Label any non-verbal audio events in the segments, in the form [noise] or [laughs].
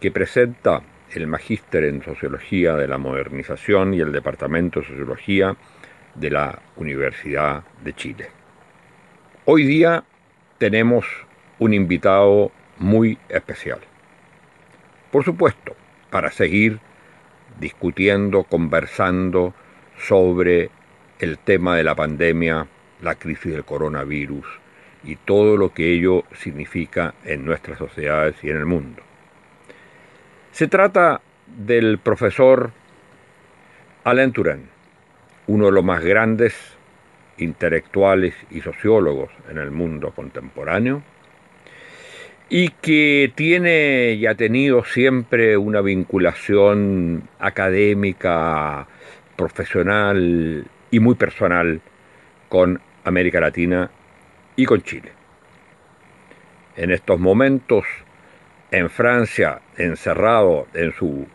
que presenta el Magíster en Sociología de la Modernización y el Departamento de Sociología de la Universidad de Chile. Hoy día tenemos un invitado muy especial. Por supuesto, para seguir discutiendo, conversando sobre el tema de la pandemia, la crisis del coronavirus y todo lo que ello significa en nuestras sociedades y en el mundo. Se trata del profesor Touraine, uno de los más grandes intelectuales y sociólogos en el mundo contemporáneo, y que tiene y ha tenido siempre una vinculación académica, profesional y muy personal con América Latina y con Chile. En estos momentos en Francia, encerrado en su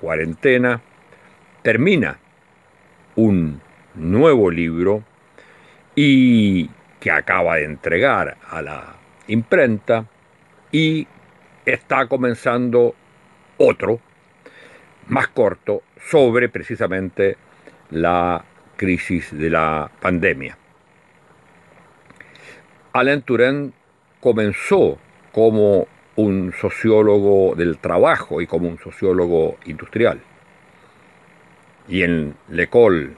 cuarentena, termina un nuevo libro y que acaba de entregar a la imprenta y está comenzando otro, más corto, sobre precisamente la crisis de la pandemia. Alain Touraine comenzó como un sociólogo del trabajo y como un sociólogo industrial. Y en L'École,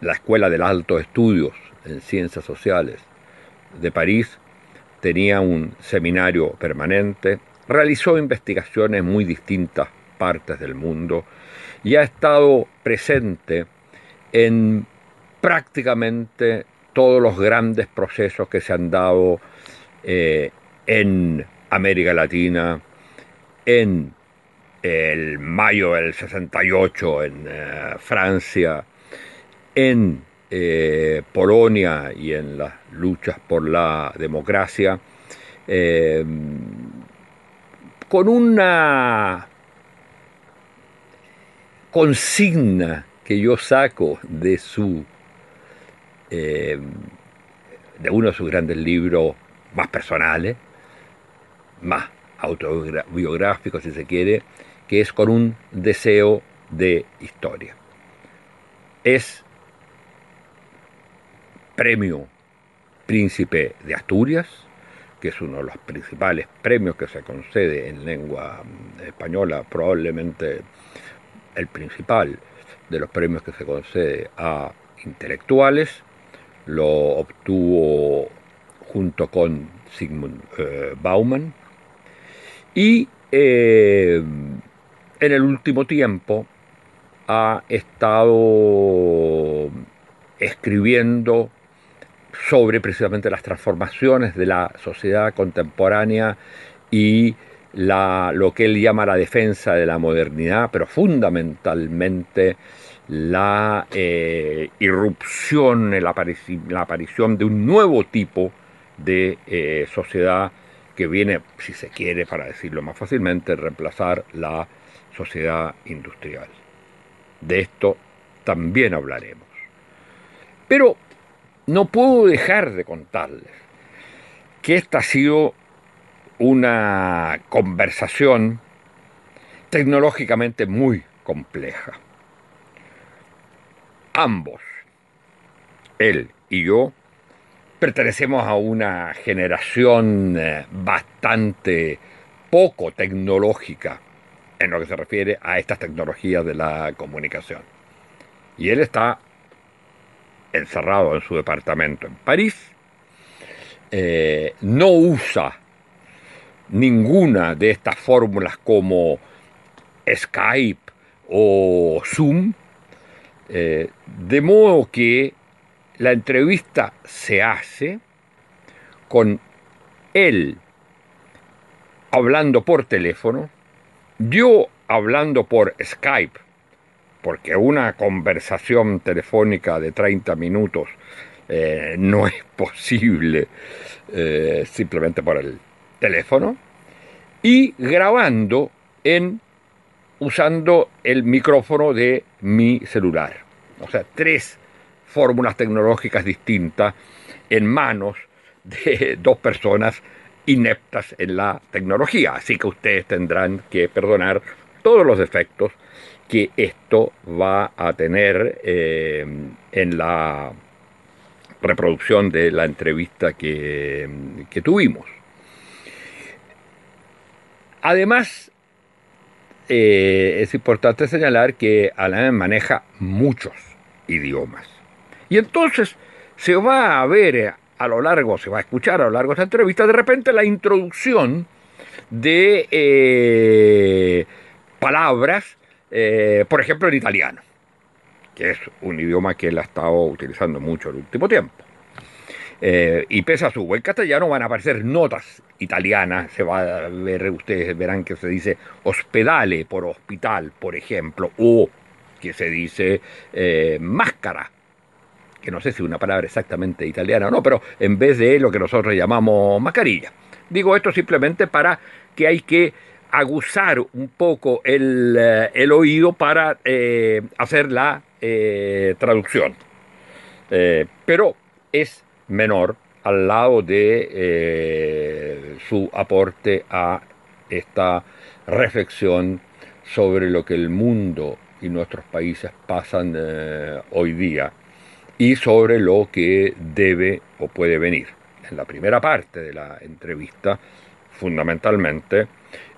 la Escuela de Altos Estudios en Ciencias Sociales de París, tenía un seminario permanente, realizó investigaciones en muy distintas partes del mundo y ha estado presente en prácticamente todos los grandes procesos que se han dado eh, en América Latina, en el mayo del 68 en eh, Francia, en eh, Polonia y en las luchas por la democracia, eh, con una consigna que yo saco de su de uno de sus grandes libros más personales, más autobiográfico, si se quiere, que es con un deseo de historia. Es premio Príncipe de Asturias, que es uno de los principales premios que se concede en lengua española, probablemente el principal de los premios que se concede a intelectuales. Lo obtuvo junto con Sigmund eh, Bauman y eh, en el último tiempo ha estado escribiendo sobre precisamente las transformaciones de la sociedad contemporánea y la, lo que él llama la defensa de la modernidad, pero fundamentalmente la eh, irrupción, la, aparición de un nuevo tipo de eh, sociedad que viene, si se quiere, para decirlo más fácilmente, reemplazar la sociedad industrial. De esto también hablaremos. Pero no puedo dejar de contarles que esta ha sido una conversación tecnológicamente muy compleja. Ambos, él y yo, pertenecemos a una generación eh, bastante poco tecnológica en lo que se refiere a estas tecnologías de la comunicación. Y él está encerrado en su departamento en París, eh, no usa ninguna de estas fórmulas como Skype o Zoom, eh, de modo que la entrevista se hace con él hablando por teléfono yo hablando por Skype, porque una conversación telefónica de 30 minutos eh, no es posible eh, simplemente por el teléfono, y grabando en usando el micrófono de mi celular. O sea, tres fórmulas tecnológicas distintas en manos de dos personas ineptas en la tecnología. Así que ustedes tendrán que perdonar todos los defectos que esto va a tener eh, en la reproducción de la entrevista que, que tuvimos. Además, eh, es importante señalar que Alain maneja muchos idiomas. Y entonces se va a ver a lo largo, se va a escuchar a lo largo de esta entrevista, de repente la introducción de eh, palabras, eh, por ejemplo en italiano, que es un idioma que él ha estado utilizando mucho el último tiempo. Eh, y pese a su buen castellano van a aparecer notas italianas, se va a ver, ustedes verán que se dice hospedale por hospital, por ejemplo, o que se dice máscara que no sé si una palabra exactamente italiana o no, pero en vez de lo que nosotros llamamos mascarilla. Digo esto simplemente para que hay que aguzar un poco el, eh, oído para eh, hacer la eh, traducción. pero es menor al lado de su aporte a esta reflexión sobre lo que el mundo y nuestros países pasan hoy día y sobre lo que debe o puede venir. En la primera parte de la entrevista, fundamentalmente,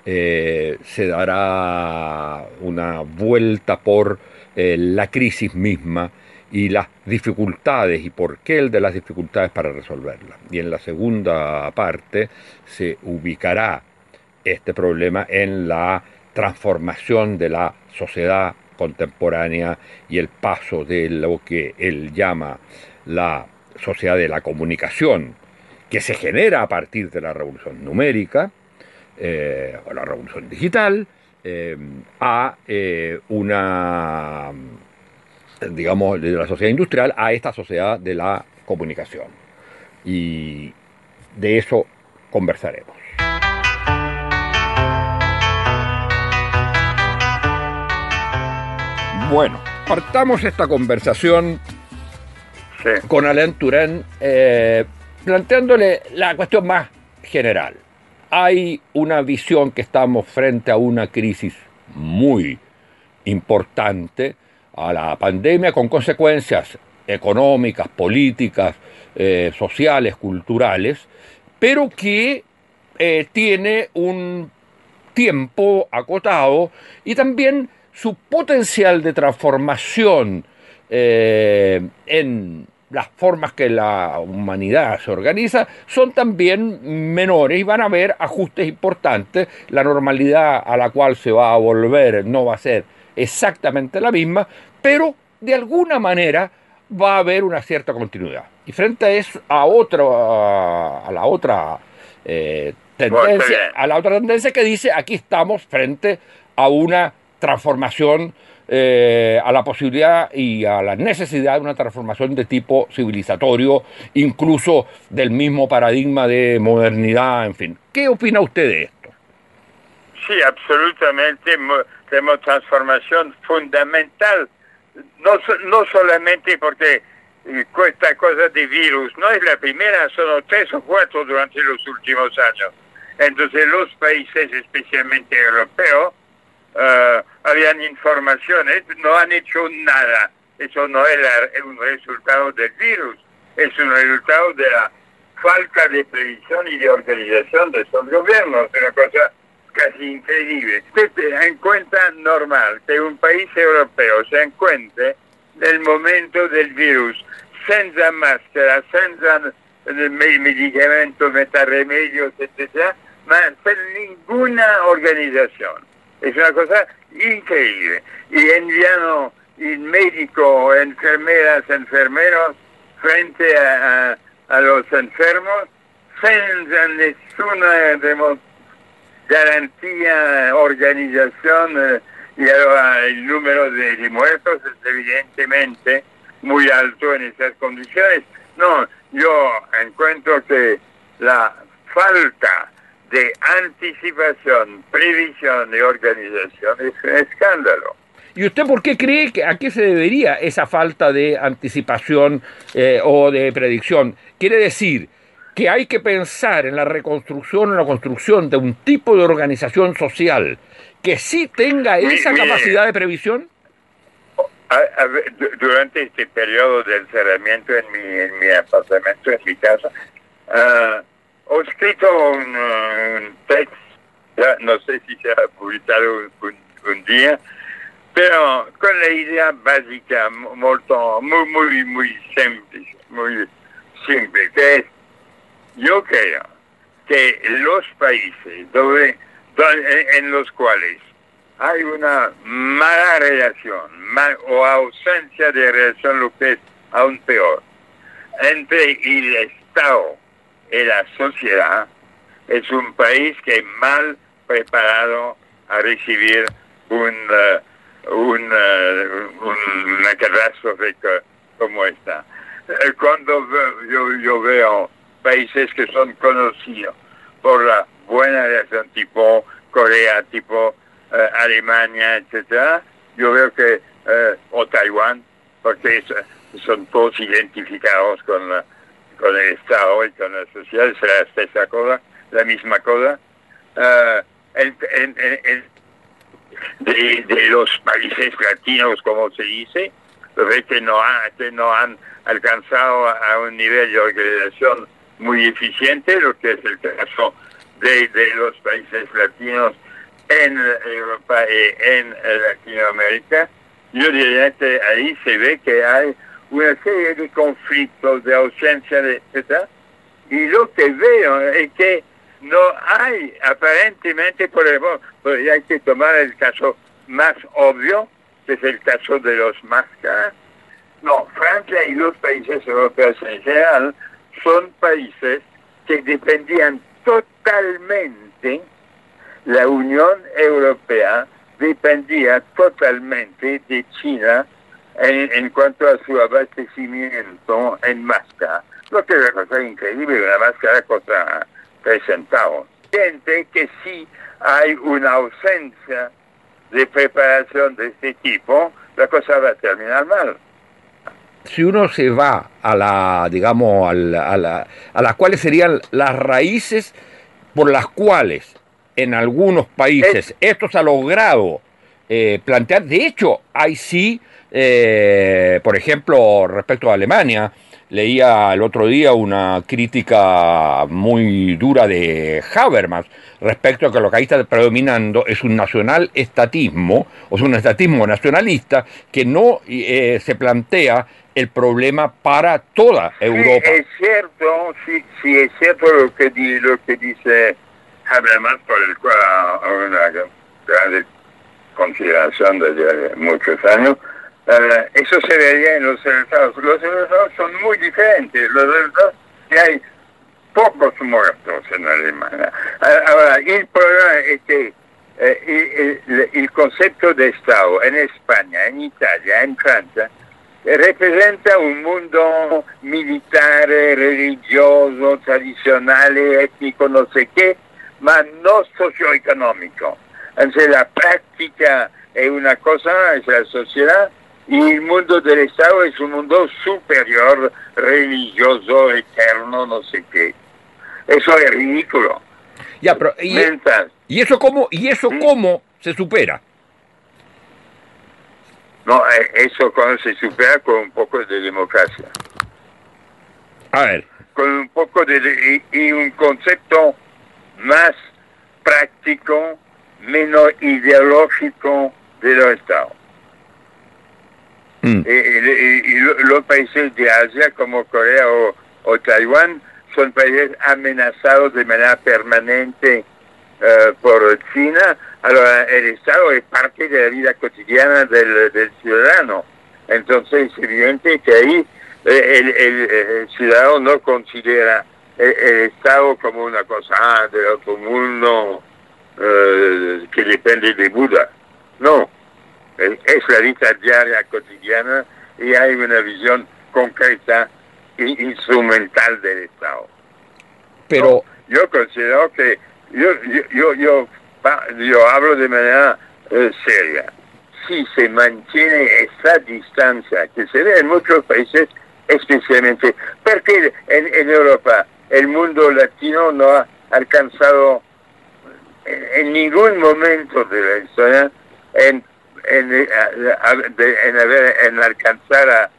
eh, se dará una vuelta por eh, la crisis misma y las dificultades y por qué el de las dificultades para resolverla. Y en la segunda parte se ubicará este problema en la transformación de la sociedad contemporánea y el paso de lo que él llama la sociedad de la comunicación, que se genera a partir de la revolución numérica eh, o la revolución digital, eh, a eh, una, digamos, de la sociedad industrial a esta sociedad de la comunicación. Y de eso conversaremos. Bueno, partamos esta conversación con Alain Turén eh, planteándole la cuestión más general. Hay una visión que estamos frente a una crisis muy importante, a la pandemia con consecuencias económicas, políticas, eh, sociales, culturales, pero que eh, tiene un tiempo acotado y también su potencial de transformación eh, en las formas que la humanidad se organiza son también menores y van a haber ajustes importantes. La normalidad a la cual se va a volver no va a ser exactamente la misma, pero de alguna manera va a haber una cierta continuidad. Y frente a eso, a otra, a la otra eh, tendencia, a la otra tendencia que dice aquí estamos frente a una transformación, eh, a la posibilidad y a la necesidad de una transformación de tipo civilizatorio, incluso del mismo paradigma de modernidad, en fin. ¿Qué opina usted de esto? Sí, absolutamente. Tenemos transformación fundamental, no, no solamente porque eh, esta cosa de virus no es la primera, son tres o cuatro durante los últimos años. Entonces los países, especialmente europeos, uh, habían informaciones, no han hecho nada. Eso no es un resultado del virus, es un resultado de la falta de previsión y de organización de estos gobiernos, una cosa casi increíble. Usted encuentra normal que un país europeo se encuentre el momento del virus senza máscara, senza medicamentos, metarremedios, etc., sin ninguna organización. Es una cosa increíble. Y enviando el médico, enfermeras, enfermeros frente a, los enfermos sin ninguna garantía, organización eh, y ahora el número de, muertos es evidentemente muy alto en esas condiciones. No, yo encuentro que la falta de anticipación, previsión y organización es un escándalo. ¿Y usted por qué cree que a qué se debería esa falta de anticipación eh, o de predicción? Quiere decir que hay que pensar en la reconstrucción, en la construcción de un tipo de organización social que sí tenga esa capacidad de previsión. durante este periodo de encerramiento en mi, en mi apartamento, en mi casa, uh, he escrito un, texto, no sé si se ha publicado un día, pero con la idea básica muy, muy, muy simple, que es, yo creo que los países donde, en los cuales hay una mala relación o ausencia de relación, lo que es aún peor, entre el Estado y la sociedad, es un país que es mal preparado a recibir un... Uh, una, una catástrofe como esta. Eh, cuando yo, yo veo países que son conocidos por la buena relación tipo Corea, tipo Alemania, etcétera, yo veo que, o Taiwán, porque son todos identificados con, la, con el Estado y con la sociedad, es esa cosa, la misma cosa. en, en, de, los países latinos, como se dice, que no, no han alcanzado a un nivel de organización muy eficiente, lo que es el caso de, de los países latinos en Europa y en Latinoamérica. Yo diría que ahí se ve que hay una serie de conflictos, de ausencia, etcétera, y lo que veo es que no hay aparentemente, por ejemplo, pues hay que tomar el caso más obvio, que es el caso de los máscaras. No, Francia y los países europeos en general son países que dependían totalmente, la Unión Europea dependía totalmente de China en, en cuanto a su abastecimiento en máscara. Lo que es una cosa increíble, una máscara contra presentado. Siente que si hay una ausencia de preparación de este tipo, la cosa va a terminar mal. Si uno se va a la, digamos, a, la, a las cuales serían las raíces por las cuales en algunos países esto se ha logrado eh, plantear, de hecho, hay sí, eh, por ejemplo, respecto a Alemania, Leía el otro día una crítica muy dura de Habermas respecto a que lo que ahí está predominando es un nacional estatismo, o sea, un estatismo nacionalista que no eh, se plantea el problema para toda Europa. Sí, es cierto, sí, sí, es cierto lo que, lo que dice Habermas, por el cual una gran consideración desde muchos años, eh, eso se los resultados. Los resultados son muy diferentes. Los resultados que hay pocos muertos en Alemania. Eh, ahora, el problema es que eh, el, concepto de Estado en España, en Italia, en Francia, representa un mundo militar, religioso, tradicional, étnico, no sé qué, pero no socioeconómico. La práctica es una cosa, es la sociedad, y el mundo del Estado es un mundo superior, religioso, eterno, no sé qué. Eso es ridículo. Ya, pero, ¿y, ¿y eso cómo, y eso cómo se supera? No, eh, eso cuando se supera con un poco de democracia. A ver. Con un poco de... y un concepto más práctico, menos ideológico de los Estados. Mm. Y, los países de Asia como Corea o, Taiwán son países amenazados de manera permanente eh, por China. Ahora, el Estado es parte de la vida cotidiana del, ciudadano. Entonces, es evidente que ahí eh, el, ciudadano no considera el, Estado como una cosa ah, del otro mundo eh, que depende de Buda. No, es la vida diaria, cotidiana, y hay una visión concreta e instrumental del Estado. Pero yo considero que yo yo yo yo, hablo de manera eh, seria. Si se mantiene esa distancia que se ve en muchos países, especialmente porque en, en Europa el mundo latino no ha alcanzado en, ningún momento de la historia en, en, en, alcanzar a,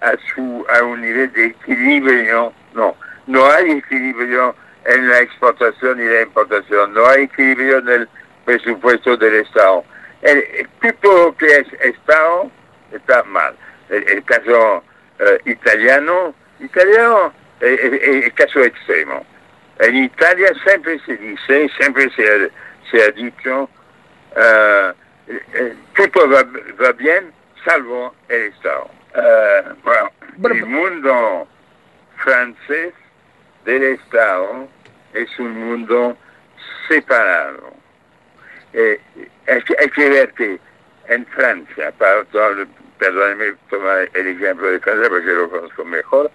a, su, a un nivel de equilibrio. No, no hay equilibrio en la exportación y la importación, no hay equilibrio en el presupuesto del Estado. El, tipo que es Estado está mal. El, caso eh, italiano, italiano es el caso extremo. En Italia siempre se dice, siempre se ha, se ha dicho, todo va, va, bien salvo el Estado. Uh, bueno, el mundo francés del Estado es un mundo separado. Eh, hay, hay, que ver que en Francia, para, perdónenme tomar el ejemplo de Francia porque lo conozco mejor,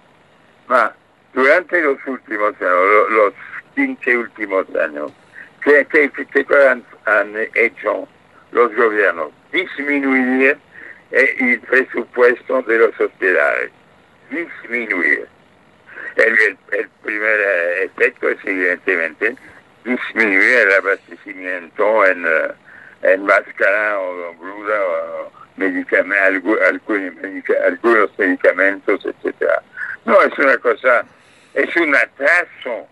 ma, durante los últimos años, los 15 últimos años, ¿qué, han, hecho los gobiernos? Disminuir eh, el presupuesto de los hospitales. Disminuir. El, primer eh, efecto es evidentemente disminuir el abastecimiento en, uh, en máscara o bruda o medicamentos, algunos medicamentos, etcétera. No, es una cosa es un atraso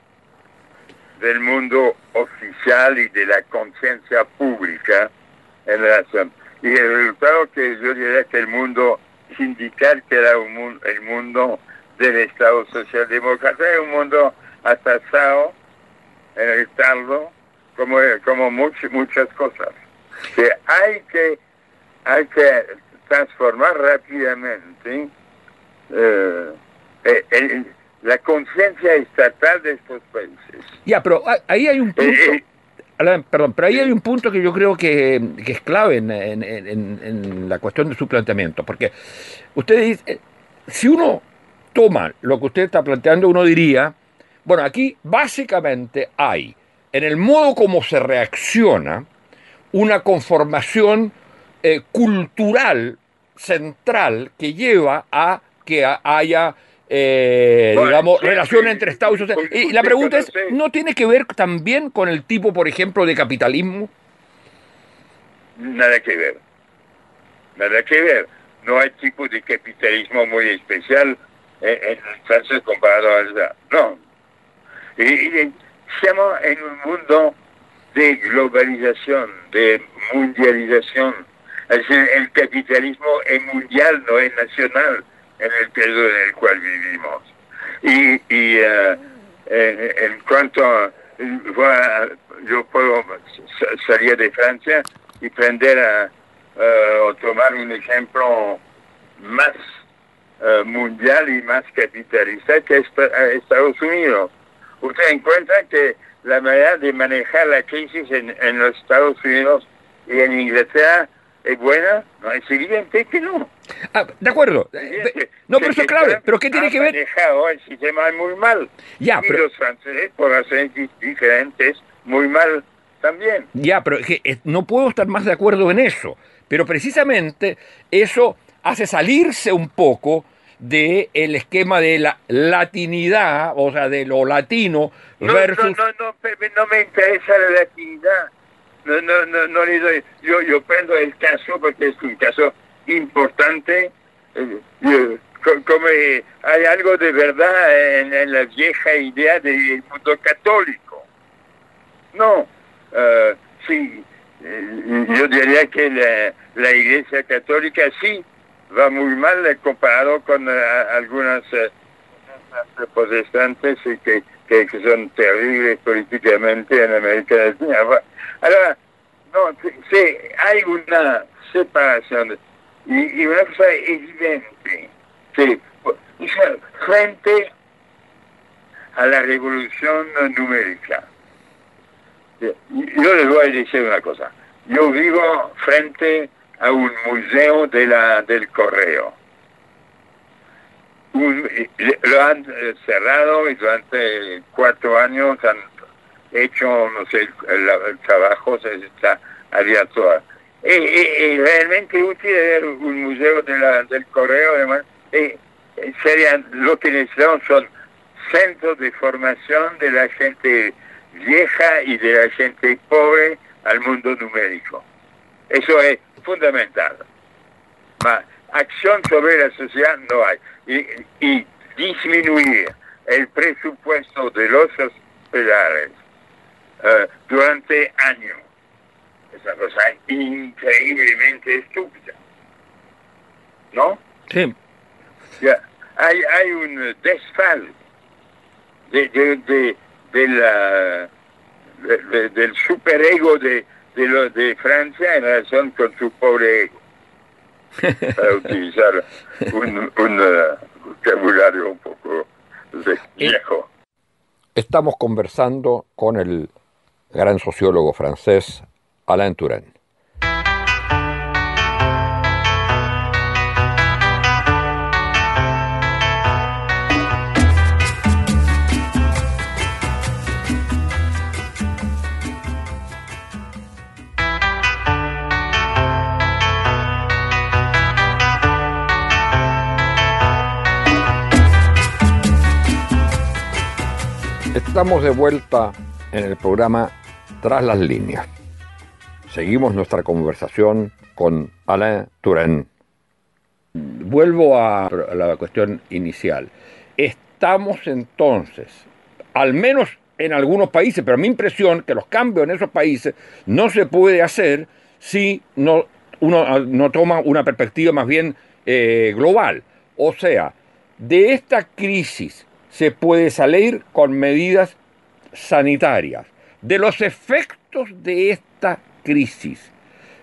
del mundo oficial y de la conciencia pública en relación. Y el resultado que yo diría que el mundo sindical, que era un, el mundo del Estado socialdemócrata, es un mundo atrasado en el Estado, como, como muchas cosas. Que hay que, hay que transformar rápidamente eh, el, la conciencia estatal de estos países. Ya, pero ahí hay un punto... Eh, eh, perdón, pero ahí hay un punto que yo creo que, es clave en, la cuestión de su planteamiento, porque usted dice, eh, si uno toma lo que usted está planteando, uno diría, bueno, aquí básicamente hay, en el modo como se reacciona, una conformación cultural central que lleva a que haya eh, digamos, relación entre Estados Unidos. Y la pregunta es, ¿no tiene que ver también con el tipo, por ejemplo, de capitalismo? Nada que ver. Nada que ver. No hay tipo de capitalismo muy especial en, Francia comparado a esa. No. Y, estamos en un mundo de globalización, de mundialización. el capitalismo es mundial, no es nacional en el periodo en el cual vivimos. Y, y uh, en, cuanto yo puedo salir de Francia y prender a, uh, o tomar un ejemplo más uh, mundial y más capitalista que Estados Unidos. Usted encuentra que la manera de manejar la crisis en, en los Estados Unidos y en Inglaterra es buena, no es evidente que no. Ah, de acuerdo. no, pero eso es clave. ¿Pero qué tiene que ver? manejado el sistema muy mal. Ya, y los franceses, por razones diferentes, muy mal también. Ya, pero que, eh, no puedo estar más de acuerdo en eso. Pero precisamente eso hace salirse un poco del el esquema de la latinidad, o sea, de lo latino versus... No, no, no, no me interesa la latinidad no, no, no, no le doy. Yo, yo prendo el caso porque es un caso importante. Eh, como hay algo de verdad en, la vieja idea del mundo católico. No, uh, sí, eh, yo diría que la, la, Iglesia Católica sí va muy mal comparado con algunas protestantes que, que, que, son terribles políticamente en América Latina. Ahora, no, sí, hay una separación y, una cosa evidente, que frente a la revolución numérica, yo les voy a decir una cosa. Yo vivo frente a un museo de la, del correo. lo han cerrado y durante cuatro años han hecho, no sé, el, trabajo se está abierto. Es, realmente útil un museo de la, del correo, además. serían, lo que necesitamos son centros de formación de la gente vieja y de la gente pobre al mundo numérico. Eso es fundamental. acción sobre la sociedad no hay. Y, disminuir el presupuesto de los hospitales eh, durante años es una cosa increíblemente estúpida. ¿No? Sí. Hay, hay un desfalco de, de, de, la, del superego de, de, de Francia en relación con su pobre ego. [laughs] Para utilizar un, uh, vocabulario un poco viejo. Estamos conversando con el gran sociólogo francés Alain Touraine. Estamos de vuelta en el programa Tras las líneas. Seguimos nuestra conversación con Alain Touraine. Vuelvo a la cuestión inicial. Estamos entonces, al menos en algunos países, pero mi impresión que los cambios en esos países no se puede hacer si no, uno no toma una perspectiva más bien eh, global. O sea, de esta crisis se puede salir con medidas sanitarias. De los efectos de esta crisis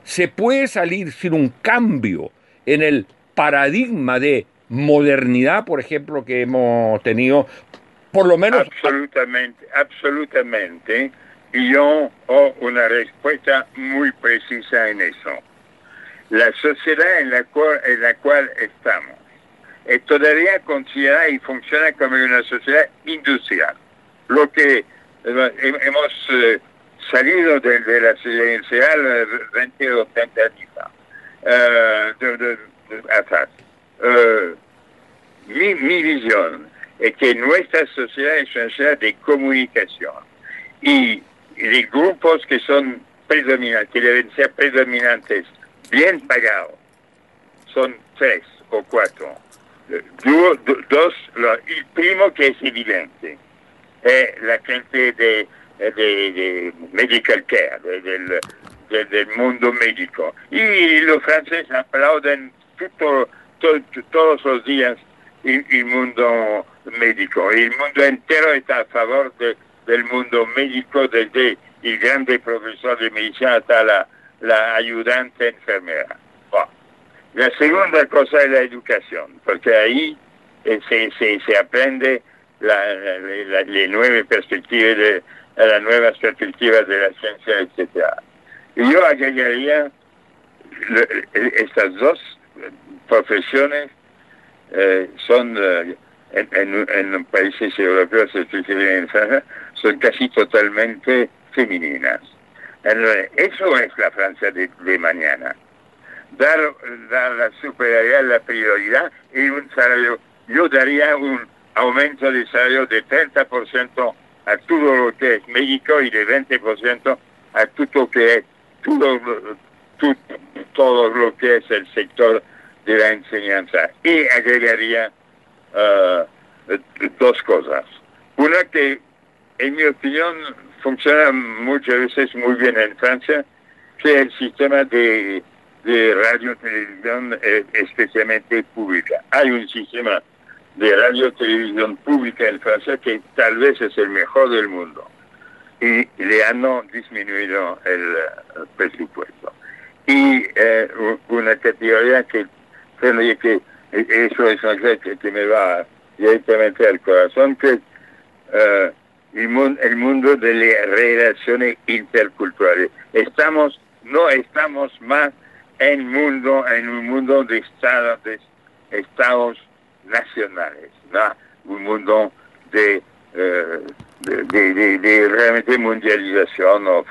se puede salir sin un cambio en el paradigma de modernidad, por ejemplo, que hemos tenido, por lo menos... Absolutamente, absolutamente. Y yo ho una respuesta muy precisa en eso. La sociedad en la cual, en la cual estamos es todavía considerada y funciona como una sociedad industrial. Lo que hemos eh, salido de, la residencial 20 o 30 años uh, atrás. mi, mi visión es que nuestra sociedad es una sociedad de comunicación y de grupos que son predominantes, que deben ser predominantes, bien pagados, son tres o cuatro. Dos, el primo que es evidente es la gente de, de, medical care, del, del, mundo médico. Y los franceses aplauden todos los días el, mundo médico. El mundo entero está a favor del mundo médico, desde el grande profesor de medicina hasta la, la ayudante enfermera. La segunda cosa es la educación, porque ahí eh, se, se, se, aprende nuevas perspectivas de las nuevas perspectivas de la ciencia, etc. Y yo agregaría estas dos profesiones eh, son eh, en, en, países europeos, en son casi totalmente femeninas. Eso es la Francia de, de mañana dar, la superioridad, la prioridad y un salario. Yo daría un aumento de salario de 30% a todo lo que es México y de 20% a todo lo que es todo, todo, lo que es el sector de la enseñanza. Y agregaría uh, dos cosas. Una que, en mi opinión, funciona muchas veces muy bien en Francia, que el sistema de de radio televisión especialmente pública. Hay un sistema de radio televisión pública en Francia que tal vez es el mejor del mundo y le han disminuido el, eh, presupuesto. Y eh, una categoría que, que eso es una que, que me va directamente al corazón, que mundo, el mundo de las relaciones no estamos más en mundo en un mundo de estados de estados nacionales, ¿no? un mundo de, eh, de, realmente mundialización o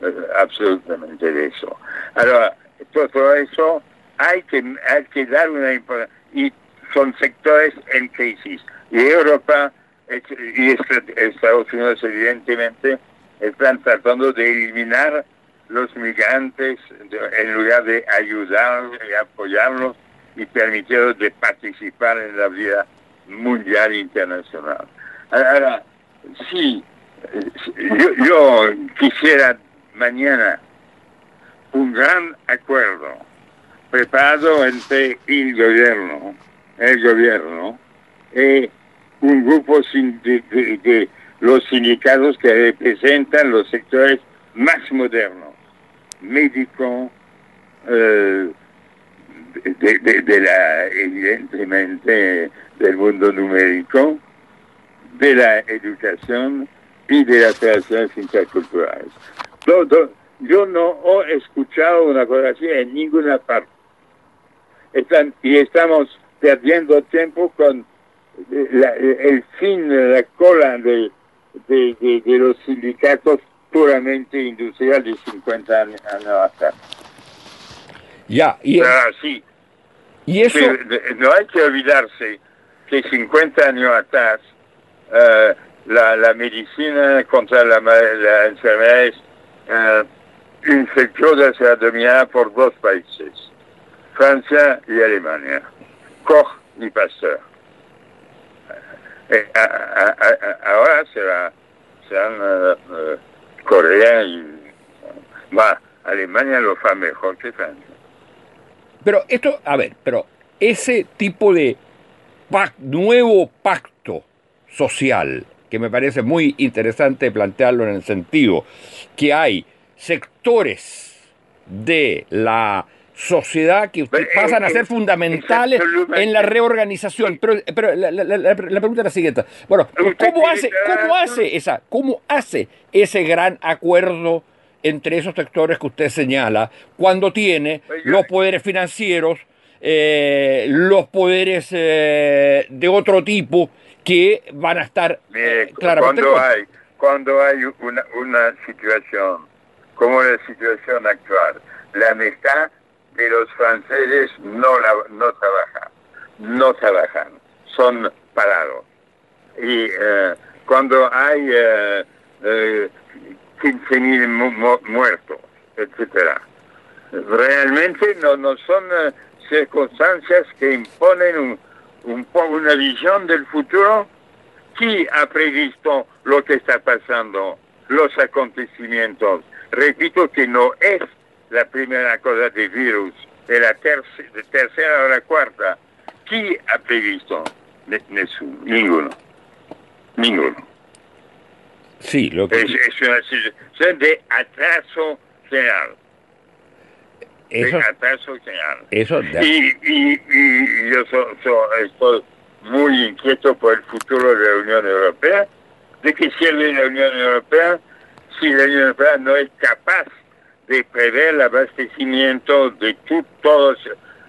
eh, absolutamente de eso. Ahora, todo eso hay que, hay que dar una importancia y son sectores en crisis. Y Europa y Estados Unidos evidentemente están tratando de eliminar los migrantes en lugar de ayudar y apoyarlos y permitirlos de participar en la vida mundial e internacional. Ahora, sí, yo, quisiera mañana un gran acuerdo preparado entre el gobierno, el gobierno, y un grupo de, los sindicatos que representan los sectores más modernos, médico, eh, de, la, evidentemente, del mundo numérico, de la educación y de las relaciones interculturales. Todo, yo no he escuchado una cosa así en ninguna parte. Y estamos perdiendo tiempo con el fin de la cola de, de, los sindicatos puramente industriales de 50 años atrás. Ya, y, sí. y eso... no hay que olvidarse que 50 años atrás eh, la, la, medicina contra la, la enfermedades eh, infecciosas era dominada por dos países, Francia y Alemania, Koch y Pasteur. Eh, ahora será, serán eh, Corea y va, Alemania lo fa mejor que Francia. Pero esto, a ver, pero ese tipo de nuevo pacto social, que me parece muy interesante plantearlo en el sentido que hay sectores de la sociedad que pasan a eh, ser fundamentales en la reorganización. Pero, pero la, la, pregunta es la siguiente. Bueno, ¿cómo hace, cómo hace esa, cómo hace ese gran acuerdo entre esos sectores que usted señala cuando tiene los poderes financieros, eh, los poderes eh, de otro tipo que van a estar claramente cuando hay cuando hay una, una situación como la situación actual, la mitad de los franceses no, la, no trabajan, no trabajan, son parados. Y eh, cuando hay eh, eh, 15.000 muertos, etcétera, realmente no, no son eh, circunstancias que imponen un, un, una visión del futuro. ¿Quién ha previsto lo que está pasando, los acontecimientos? Repito que no es la primera cosa de virus, de la tercera o la cuarta. ¿Quién ha previsto? Ninguno. Ninguno. Sí, lo que... Es, una situación de atraso general. Eso, de atraso general. Eso y, y, yo estoy muy inquieto por el futuro de la Unión Europea. ¿De qué sirve la Unión Europea si la Unión Europea no es capaz de prever el abastecimiento de todos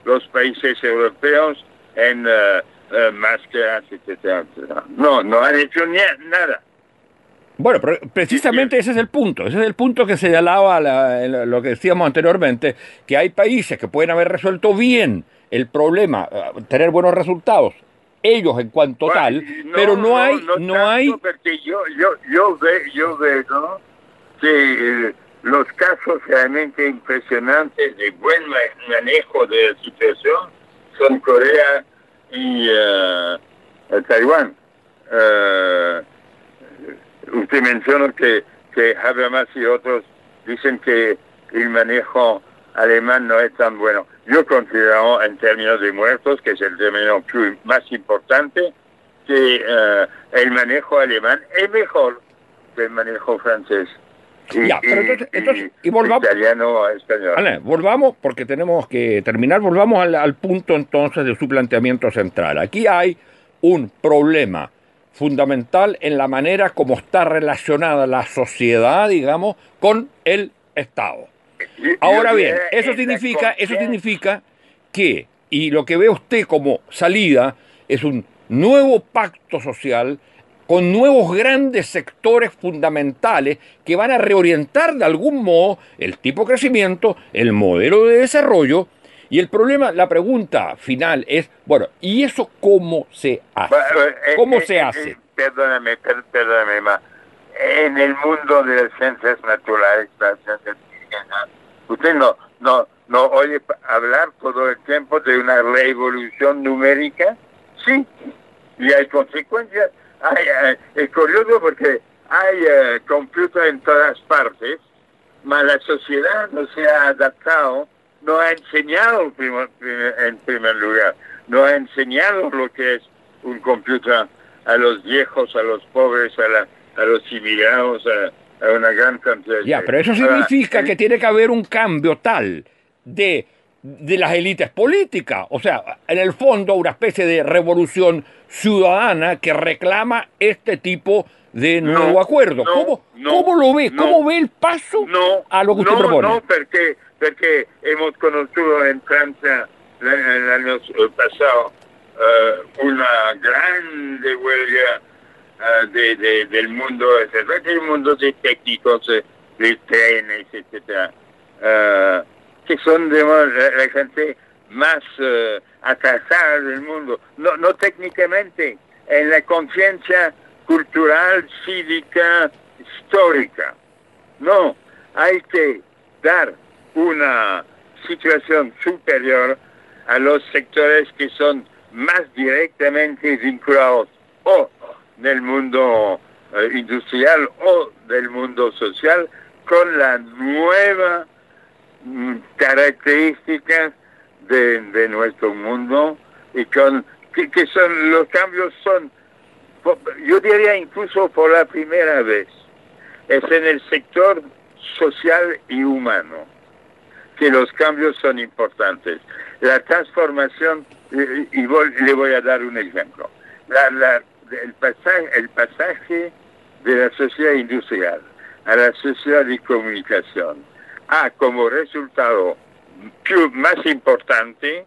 los países europeos en uh, uh, máscaras, etcétera, No, no han hecho ni nada. Bueno, pero precisamente ese es el punto, ese es el punto que señalaba lo que decíamos anteriormente, que hay países que pueden haber resuelto bien el problema, uh, tener buenos resultados, ellos en cuanto tal, pero no, hay, no, hay... Porque yo, yo, yo, yo veo que eh, los casos realmente impresionantes de buen manejo de la situación son Corea y uh, Taiwán. Uh, usted mencionó que, que Habermas y otros dicen que el manejo alemán no es tan bueno. Yo considero en términos de muertos, que es el término más importante, que uh, el manejo alemán es mejor que el manejo francés. Ya, pero entonces, y volvamos, volvamos, porque tenemos que terminar, volvamos al, punto entonces de su planteamiento central. Aquí hay un problema fundamental en la manera como está relacionada la sociedad, digamos, con el Estado. Ahora bien, eso significa, eso significa que, y lo que ve usted como salida, es un nuevo pacto social con nuevos grandes sectores fundamentales que van a reorientar de algún modo el tipo de crecimiento, el modelo de desarrollo, y el problema, la pregunta final es, bueno, ¿y eso cómo se hace? Eh, ¿Cómo eh, se eh, hace? Perdóname, per- perdóname, ma en el mundo de las ciencias naturales, las ciencias usted no, no, no oye hablar todo el tiempo de una revolución numérica, sí, y hay consecuencias. Hay, eh, es curioso porque hay eh, computer en todas partes, mas la sociedad no se ha adaptado, no ha enseñado primer- en primer lugar, no ha enseñado lo que es un computer a los viejos, a los pobres, a, la- a los inmigrados, a, a una gran cantidad de Ya, pero eso Ahora, significa que tiene que haber un cambio tal de, de las élites políticas, o sea, en el fondo una especie de revolución ciudadana que reclama este tipo de No, nuevo acuerdo. no, ¿Cómo, no, cómo lo ve? ¿Cómo ve el paso no, a lo que usted no, propone? No, porque, porque hemos conocido en Francia la- el año eh, pasado eh, una grande huelga eh, de, de- del mundo, etcétera, del mundo de técnicos, de trenes, etcétera, eh, que son digamos, la, gente más eh, atrasada del mundo, no, no técnicamente, en la conciencia cultural, cívica, histórica. No, hay que dar una situación superior a los sectores que son más directamente vinculados o del mundo eh, industrial o del mundo social con la nueva mm, características de, nuestro mundo y con que, son los cambios son yo diría incluso por la primera vez es en el sector social y humano que los cambios son importantes. La transformación, y voy- le voy a dar un ejemplo, La- la- el, pasaje, el pasaje de la sociedad industrial a la sociedad de comunicación ha como resultado más importante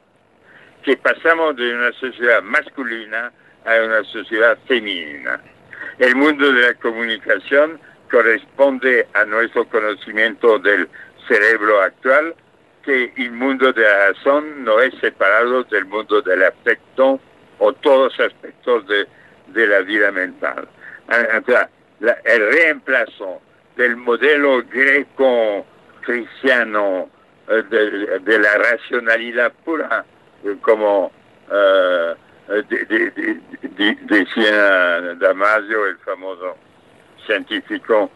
que pasamos de una sociedad masculina a una sociedad femenina. El mundo de la comunicación corresponde a nuestro conocimiento del cerebro actual, que el mundo de la razón no es separado del mundo del afecto o todos los aspectos de, de la vida mental. Ah, el reemplazo del modelo greco-cristiano eh, de, la racionalidad pura, eh, como eh, de- de- de- de- decía Damasio, el famoso científico,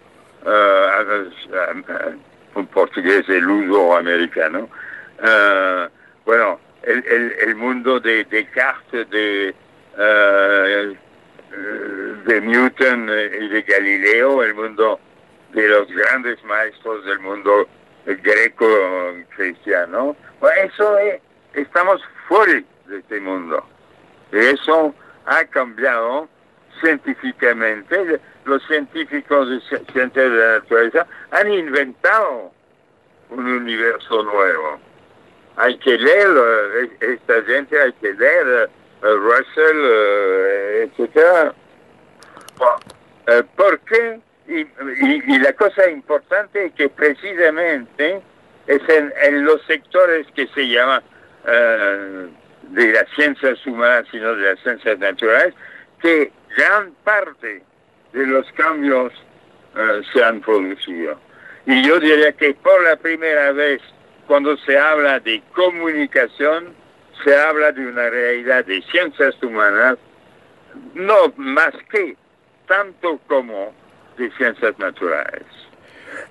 un portugués del uso americano. Eh, bueno, el, el- mundo de Descartes, de, eh, de Newton y de Galileo, el mundo de los grandes maestros del mundo greco-cristiano. Bueno, eso es, estamos fuera de este mundo. Eso ha cambiado científicamente. Los científicos de ci- ciencias de la naturaleza han inventado un universo nuevo. Hay que leer eh, esta gente, hay que leer eh, Russell, eh, eh, ¿Por qué? Y, la cosa importante es que precisamente es en, los sectores que se llaman eh, de las ciencias humanas, sino de las ciencias naturales, que gran parte de los cambios eh, se han producido. Y yo diría que por la primera vez, cuando se habla de comunicación, se habla de una realidad de ciencias humanas, no más que tanto como de ciencias naturales.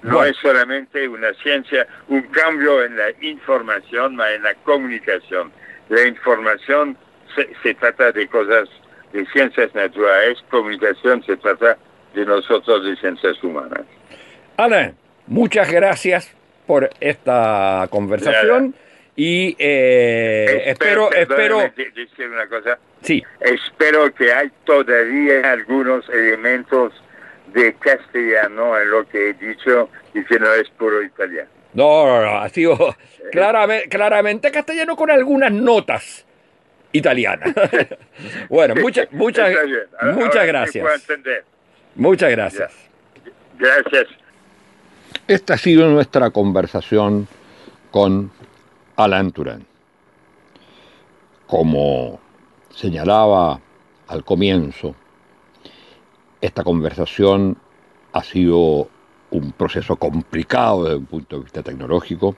No es solamente una ciencia, un cambio en la información, sino en la comunicación. La información se, se trata de cosas de ciencias naturales, comunicación se trata de nosotros de ciencias humanas. Alain, muchas gracias por esta conversación y eh, espero, espero, decir una cosa. sí, Espero que hay todavía algunos elementos de castellano en lo que he dicho y que no es puro italiano. No, no, no, ha sido claramente, claramente castellano con algunas notas italianas. [laughs] bueno, muchas, muchas, muchas gracias. Muchas gracias. Gracias. Esta ha sido nuestra conversación con Alain Turán. Como señalaba al comienzo, esta conversación ha sido un proceso complicado desde un punto de vista tecnológico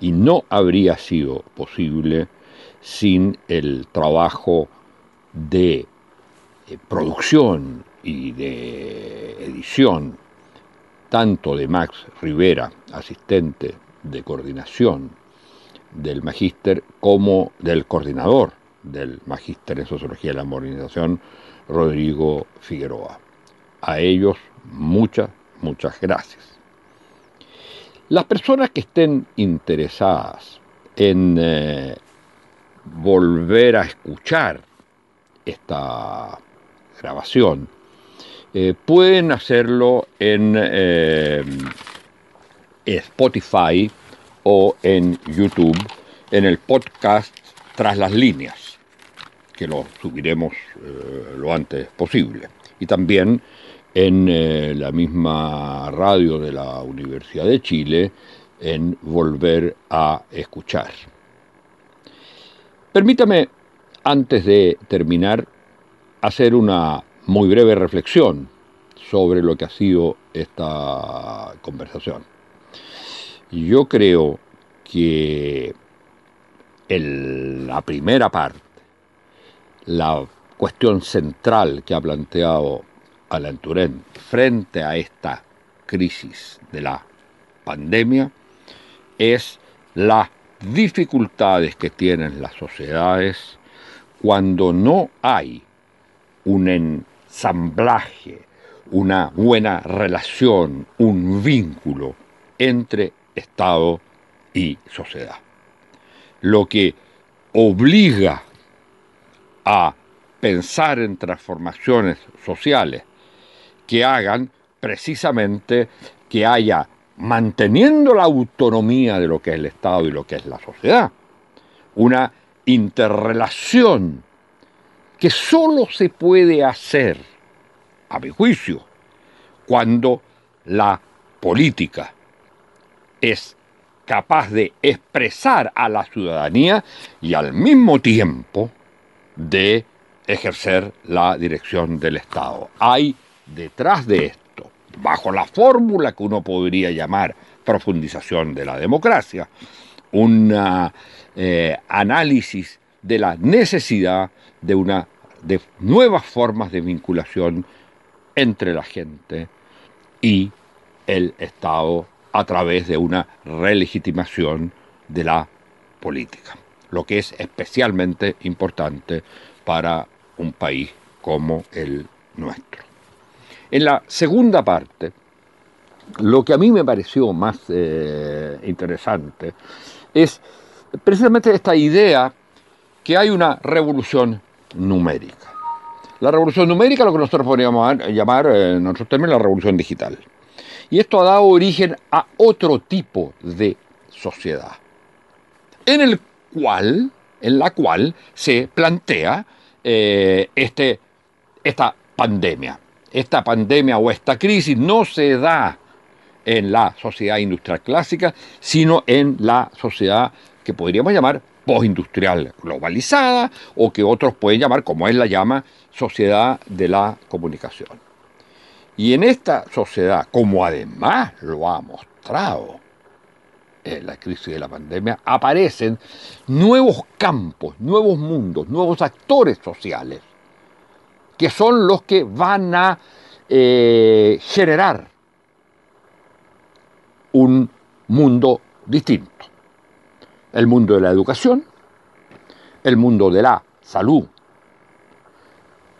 y no habría sido posible sin el trabajo de eh, producción y de edición, tanto de Max Rivera, asistente de coordinación del magíster, como del coordinador del magíster en sociología de la modernización, Rodrigo Figueroa. A ellos muchas, muchas gracias. Las personas que estén interesadas en eh, volver a escuchar esta grabación, eh, pueden hacerlo en eh, Spotify o en YouTube, en el podcast Tras las líneas, que lo subiremos lo antes posible. Y también en eh, la misma radio de la Universidad de Chile en Volver a Escuchar. Permítame, antes de terminar, hacer una muy breve reflexión sobre lo que ha sido esta conversación. Yo creo que en la primera parte, la cuestión central que ha planteado Alan frente a esta crisis de la pandemia es las dificultades que tienen las sociedades cuando no hay un ensamblaje, una buena relación, un vínculo entre Estado y sociedad. Lo que obliga a pensar en transformaciones sociales que hagan precisamente que haya, manteniendo la autonomía de lo que es el Estado y lo que es la sociedad, una interrelación que solo se puede hacer, a mi juicio, cuando la política es capaz de expresar a la ciudadanía y al mismo tiempo de ejercer la dirección del Estado. Hay detrás de esto, bajo la fórmula que uno podría llamar profundización de la democracia, un eh, análisis de la necesidad de una de nuevas formas de vinculación entre la gente y el Estado a través de una relegitimación de la política, lo que es especialmente importante para un país como el nuestro. En la segunda parte, lo que a mí me pareció más eh, interesante es precisamente esta idea que hay una revolución numérica. La revolución numérica, lo que nosotros podríamos llamar eh, en otros términos la revolución digital. Y esto ha dado origen a otro tipo de sociedad, en el cual, en la cual se plantea eh, este, esta pandemia esta pandemia o esta crisis no se da en la sociedad industrial clásica, sino en la sociedad que podríamos llamar postindustrial globalizada o que otros pueden llamar, como él la llama, sociedad de la comunicación. Y en esta sociedad, como además lo ha mostrado en la crisis de la pandemia, aparecen nuevos campos, nuevos mundos, nuevos actores sociales que son los que van a eh, generar un mundo distinto. El mundo de la educación, el mundo de la salud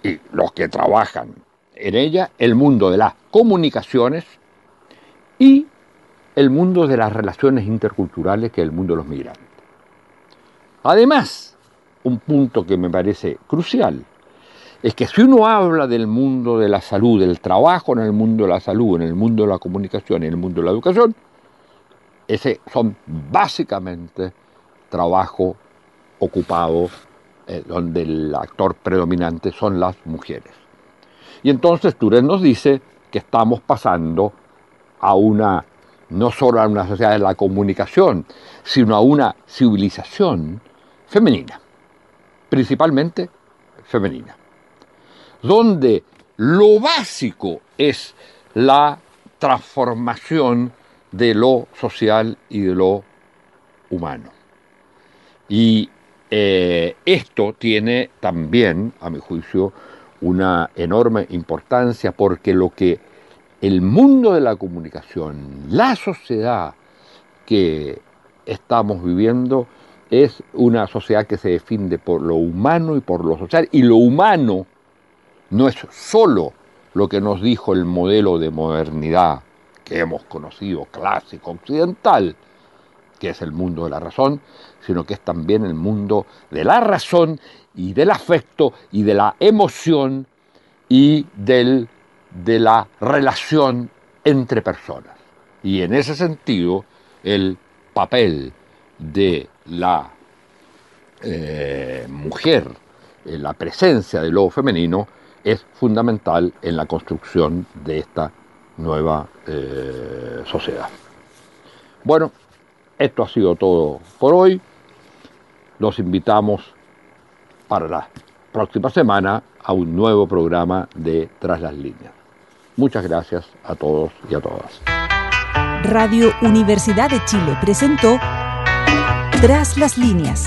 y los que trabajan en ella, el mundo de las comunicaciones y el mundo de las relaciones interculturales, que es el mundo de los migrantes. Además, un punto que me parece crucial, es que si uno habla del mundo de la salud, del trabajo en el mundo de la salud, en el mundo de la comunicación, en el mundo de la educación, ese son básicamente trabajo ocupado eh, donde el actor predominante son las mujeres. Y entonces Turén nos dice que estamos pasando a una, no solo a una sociedad de la comunicación, sino a una civilización femenina, principalmente femenina, donde lo básico es la transformación de lo social y de lo humano. Y eh, esto tiene también, a mi juicio, una enorme importancia porque lo que el mundo de la comunicación, la sociedad que estamos viviendo, es una sociedad que se define por lo humano y por lo social. Y lo humano no es solo lo que nos dijo el modelo de modernidad que hemos conocido, clásico, occidental, que es el mundo de la razón, sino que es también el mundo de la razón y del afecto y de la emoción y del, de la relación entre personas. Y en ese sentido, el papel de la eh, mujer, la presencia de lo femenino, es fundamental en la construcción de esta nueva eh, sociedad. Bueno, esto ha sido todo por hoy. Los invitamos para la próxima semana a un nuevo programa de Tras las líneas. Muchas gracias a todos y a todas. Radio Universidad de Chile presentó Tras las líneas.